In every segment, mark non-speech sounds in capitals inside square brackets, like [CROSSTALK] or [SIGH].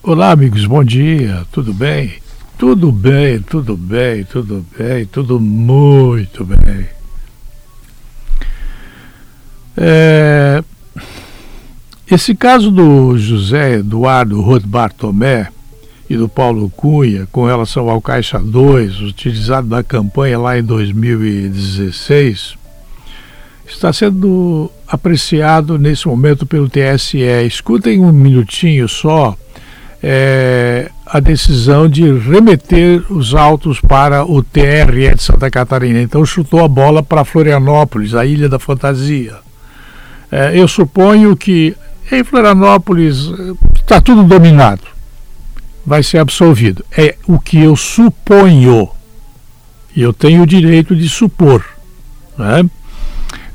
Olá, amigos, bom dia, tudo bem? Tudo bem, tudo bem, tudo bem, tudo muito bem. É, esse caso do José Eduardo Roth Bartomé e do Paulo Cunha com relação ao Caixa 2, utilizado na campanha lá em 2016, está sendo apreciado nesse momento pelo TSE. Escutem um minutinho só é, a decisão de remeter os autos para o TRE de Santa Catarina. Então chutou a bola para Florianópolis, a Ilha da Fantasia. É, eu suponho que em Florianópolis está tudo dominado. Vai ser absolvido. É o que eu suponho. E eu tenho o direito de supor. Né?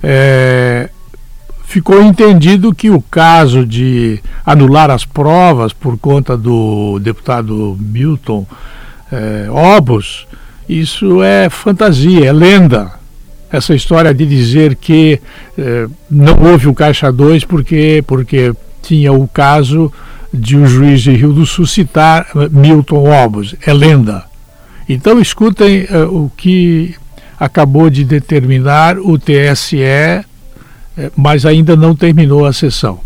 É, ficou entendido que o caso de anular as provas por conta do deputado Milton é, Obos, isso é fantasia, é lenda. Essa história de dizer que é, não houve o Caixa 2 porque, porque tinha o caso de um juiz de Rio do Sul citar Milton Obos, é lenda. Então escutem o que acabou de determinar o TSE, eh, mas ainda não terminou a sessão.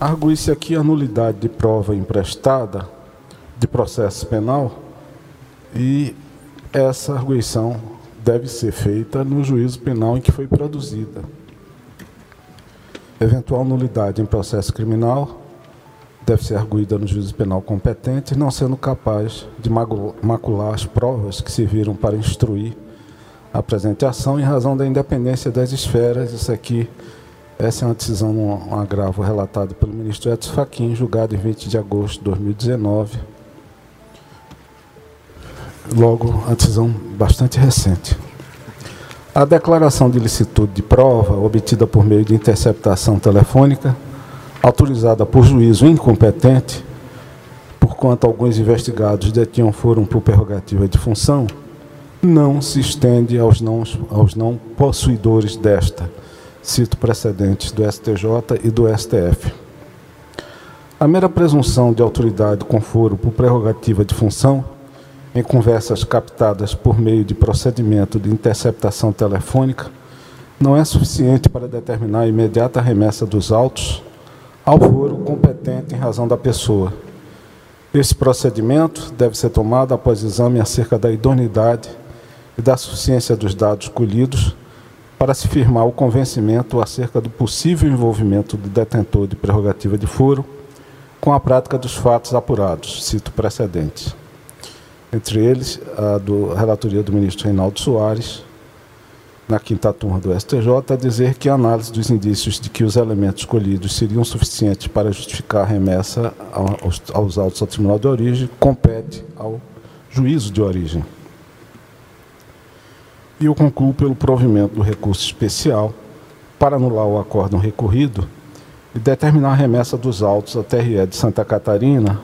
Argue-se aqui a nulidade de prova emprestada de processo penal e essa arguição deve ser feita no juízo penal em que foi produzida. Eventual nulidade em processo criminal deve ser arguída no juízo penal competente, não sendo capaz de macular as provas que serviram para instruir a presente ação em razão da independência das esferas. Isso aqui, essa é uma decisão, um agravo relatado pelo ministro Edson Fachin, julgado em 20 de agosto de 2019. Logo, a decisão bastante recente. A declaração de licitude de prova, obtida por meio de interceptação telefônica, autorizada por juízo incompetente, por quanto alguns investigados detinham foram por prerrogativa de função, não se estende aos não, aos não possuidores desta. Cito precedentes do STJ e do STF. A mera presunção de autoridade com foro por prerrogativa de função, em conversas captadas por meio de procedimento de interceptação telefônica, não é suficiente para determinar a imediata remessa dos autos ao foro competente em razão da pessoa. Esse procedimento deve ser tomado após exame acerca da idoneidade e da suficiência dos dados colhidos para se firmar o convencimento acerca do possível envolvimento do detentor de prerrogativa de foro com a prática dos fatos apurados, cito precedentes. Entre eles, a do, relatoria do ministro Reinaldo Soares, na quinta turma do STJ a dizer que a análise dos indícios de que os elementos escolhidos seriam suficientes para justificar a remessa aos, aos autos ao tribunal de origem compete ao juízo de origem. E eu concluo pelo provimento do recurso especial para anular o acórdão recorrido e determinar a remessa dos autos à TRE de Santa Catarina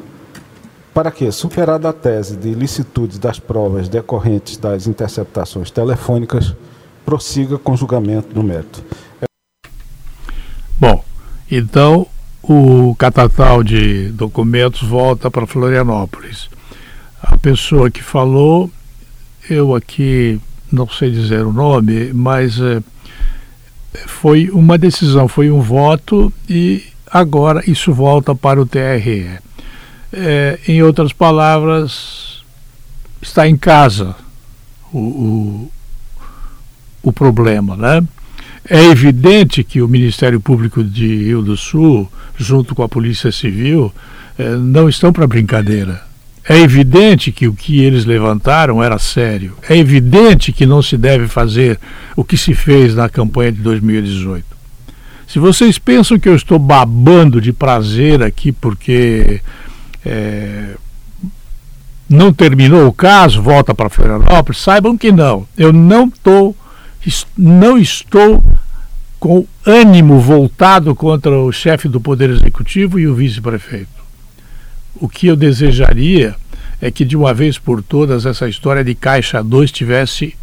para que, superada a tese de ilicitude das provas decorrentes das interceptações telefônicas, prossiga com julgamento do mérito. Bom, então o catatal de documentos volta para Florianópolis. A pessoa que falou, eu aqui não sei dizer o nome, mas é, foi uma decisão, foi um voto e agora isso volta para o TRE. É, em outras palavras, está em casa o, o, o problema, né? É evidente que o Ministério Público de Rio do Sul, junto com a Polícia Civil, eh, não estão para brincadeira. É evidente que o que eles levantaram era sério. É evidente que não se deve fazer o que se fez na campanha de 2018. Se vocês pensam que eu estou babando de prazer aqui porque é, não terminou o caso, volta para Florianópolis, saibam que não. Eu não estou não estou com ânimo voltado contra o chefe do Poder Executivo e o vice-prefeito. O que eu desejaria é que, de uma vez por todas, essa história de Caixa 2 tivesse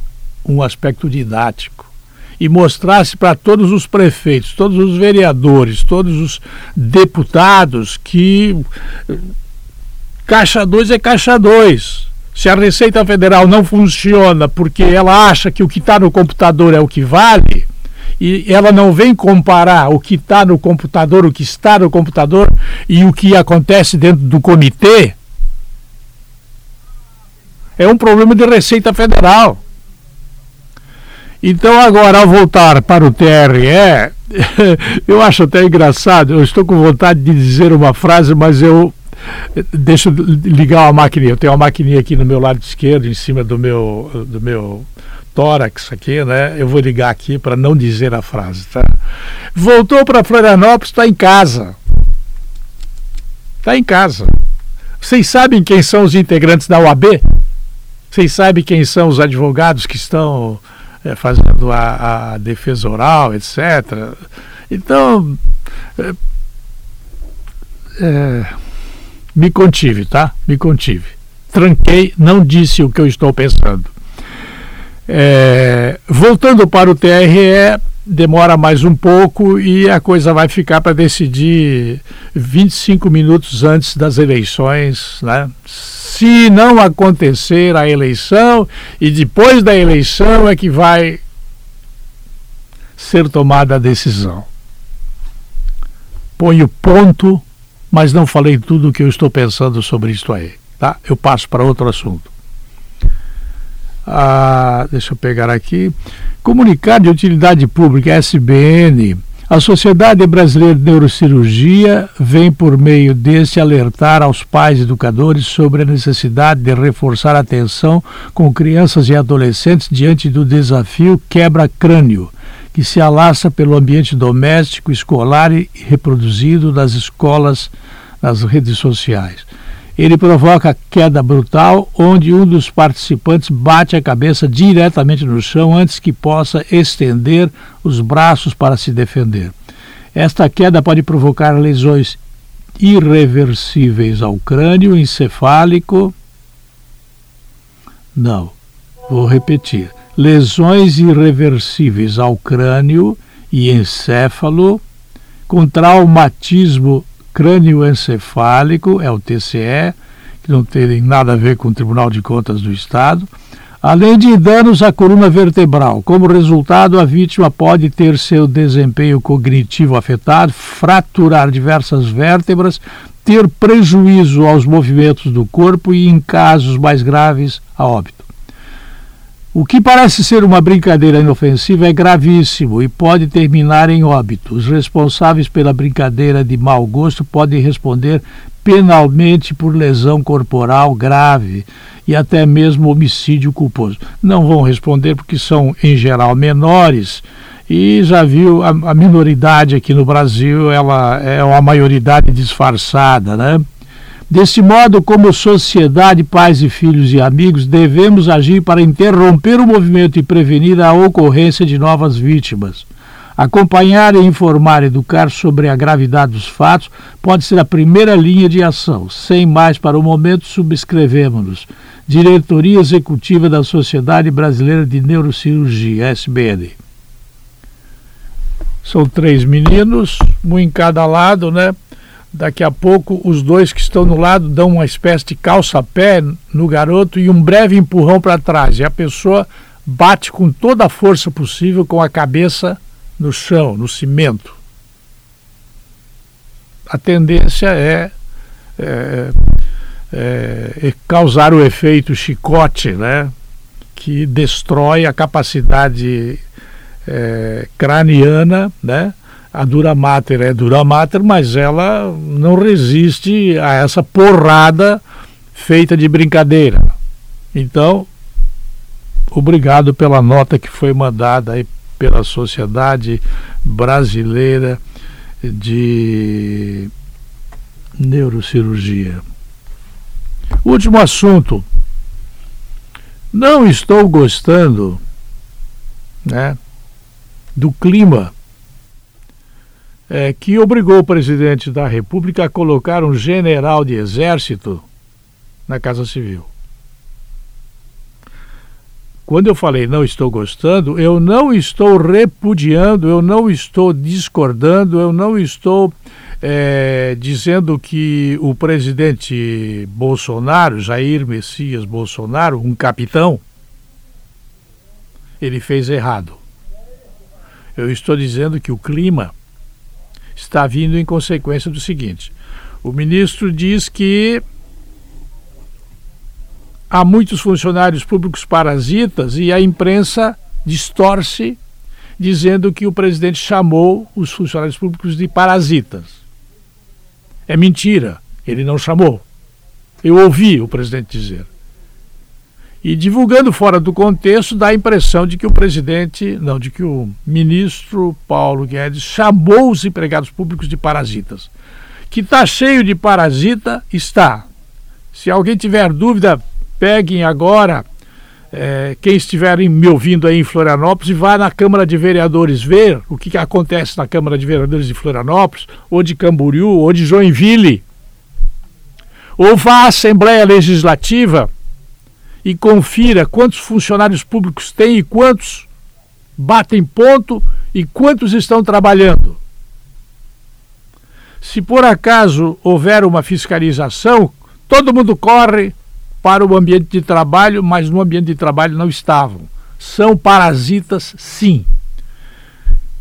um aspecto didático e mostrasse para todos os prefeitos, todos os vereadores, todos os deputados que Caixa 2 é Caixa 2. Se a Receita Federal não funciona porque ela acha que o que está no computador é o que vale, e ela não vem comparar o que está no computador, o que está no computador e o que acontece dentro do comitê, é um problema de Receita Federal. Então, agora, ao voltar para o TRE, [LAUGHS] eu acho até engraçado, eu estou com vontade de dizer uma frase, mas eu deixa eu ligar uma maquininha. Eu tenho uma maquininha aqui no meu lado esquerdo, em cima do meu, do meu tórax aqui, né? Eu vou ligar aqui para não dizer a frase, tá? Voltou para Florianópolis, está em casa. Está em casa. Vocês sabem quem são os integrantes da UAB? Vocês sabem quem são os advogados que estão é, fazendo a, a, defesa oral, etc. Então, é, é, me contive, tá? Me contive. Tranquei, não disse o que eu estou pensando. É, voltando para o TRE, demora mais um pouco e a coisa vai ficar para decidir 25 minutos antes das eleições, né? Se não acontecer a eleição e depois da eleição é que vai ser tomada a decisão. Ponho ponto, mas não falei tudo o que eu estou pensando sobre isso aí, tá? Eu passo para outro assunto. Ah, deixa eu pegar aqui. Comunicado de Utilidade Pública, SBN, a Sociedade Brasileira de Neurocirurgia vem, por meio desse, alertar aos pais educadores sobre a necessidade de reforçar a atenção com crianças e adolescentes diante do desafio quebra-crânio, que se alastra pelo ambiente doméstico, escolar e reproduzido nas escolas, nas redes sociais. Ele provoca queda brutal, onde um dos participantes bate a cabeça diretamente no chão antes que possa estender os braços para se defender. Esta queda pode provocar lesões irreversíveis ao crânio encefálico. Não, vou repetir. Lesões irreversíveis ao crânio e encéfalo, com traumatismo crânioencefálico, é o TCE, que não tem nada a ver com o Tribunal de Contas do Estado, além de danos à coluna vertebral. Como resultado, a vítima pode ter seu desempenho cognitivo afetado, fraturar diversas vértebras, ter prejuízo aos movimentos do corpo e, em casos mais graves, a óbito. O que parece ser uma brincadeira inofensiva é gravíssimo e pode terminar em óbito. Os responsáveis pela brincadeira de mau gosto podem responder penalmente por lesão corporal grave e até mesmo homicídio culposo. Não vão responder porque são, em geral, menores e já viu a, a minoridade aqui no Brasil, ela é uma maioridade disfarçada, né? Desse modo, como sociedade, pais e filhos e amigos, devemos agir para interromper o movimento e prevenir a ocorrência de novas vítimas. Acompanhar e informar, educar sobre a gravidade dos fatos pode ser a primeira linha de ação. Sem mais para o momento, subscrevemos-nos. Diretoria Executiva da Sociedade Brasileira de Neurocirurgia, SBN. São três meninos, um em cada lado, né? Daqui a pouco, os dois que estão no lado dão uma espécie de calça-pé no garoto e um breve empurrão para trás. E a pessoa bate com toda a força possível com a cabeça no chão, no cimento. A tendência é, é, é, é causar o efeito chicote, né? que destrói a capacidade é, craniana, né? A dura mater é dura mater, mas ela não resiste a essa porrada feita de brincadeira. Então, obrigado pela nota que foi mandada aí pela Sociedade Brasileira de Neurocirurgia. Último assunto. Não estou gostando, né, do clima é, que obrigou o presidente da República a colocar um general de exército na Casa Civil. quando eu falei não estou gostando, eu não estou repudiando, eu não estou discordando, eu não estou é, dizendo que o presidente Bolsonaro, Jair Messias Bolsonaro, um capitão, ele fez errado. Eu estou dizendo que o clima está vindo em consequência do seguinte: o ministro diz que há muitos funcionários públicos parasitas e a imprensa distorce dizendo que o presidente chamou os funcionários públicos de parasitas. É mentira, ele não chamou. Eu ouvi o presidente dizer. E divulgando fora do contexto, dá a impressão de que o presidente, não, de que o ministro Paulo Guedes chamou os empregados públicos de parasitas. Que está cheio de parasita, está. Se alguém tiver dúvida, peguem agora é, quem estiver me ouvindo aí em Florianópolis e vá na Câmara de Vereadores ver o que, que acontece na Câmara de Vereadores de Florianópolis, ou de Camboriú, ou de Joinville. Ou vá à Assembleia Legislativa e confira quantos funcionários públicos tem e quantos batem ponto e quantos estão trabalhando. Se por acaso houver uma fiscalização, todo mundo corre para o ambiente de trabalho, mas no ambiente de trabalho não estavam. São parasitas, sim.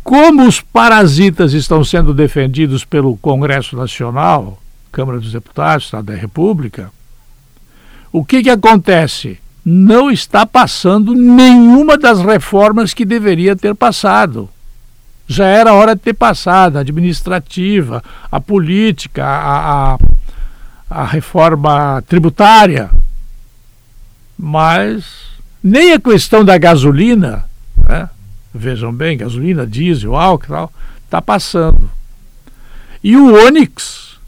Como os parasitas estão sendo defendidos pelo Congresso Nacional, Câmara dos Deputados, Estado da República, o que, que acontece? Não está passando nenhuma das reformas que deveria ter passado. Já era hora de ter passado a administrativa, a política, a, a, a reforma tributária, mas nem a questão da gasolina, né? vejam bem, gasolina, diesel, álcool tal, está passando. E o Onix,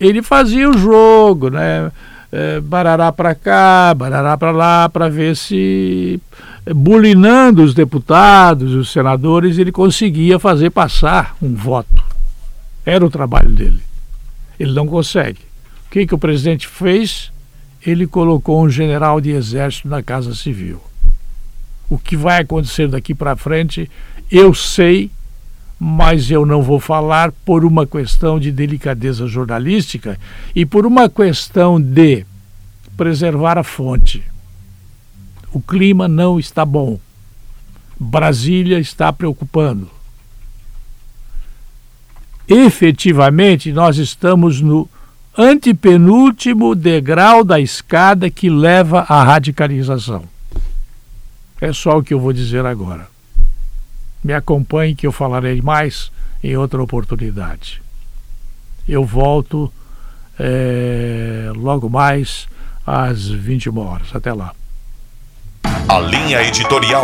ele fazia o jogo, né? É, barará para cá, barará para lá, para ver se, bulinando os deputados, os senadores, ele conseguia fazer passar um voto. Era o trabalho dele. Ele não consegue. O que, que o presidente fez? ele colocou um general de exército na Casa Civil. O que vai acontecer daqui para frente, eu sei, mas eu não vou falar por uma questão de delicadeza jornalística e por uma questão de preservar a fonte. O clima não está bom. Brasília está preocupando. Efetivamente, nós estamos no antepenúltimo degrau da escada que leva à radicalização. É só o que eu vou dizer agora. Me acompanhe que eu falarei mais em outra oportunidade. Eu volto é, logo mais às 21 horas. Até lá. A linha editorial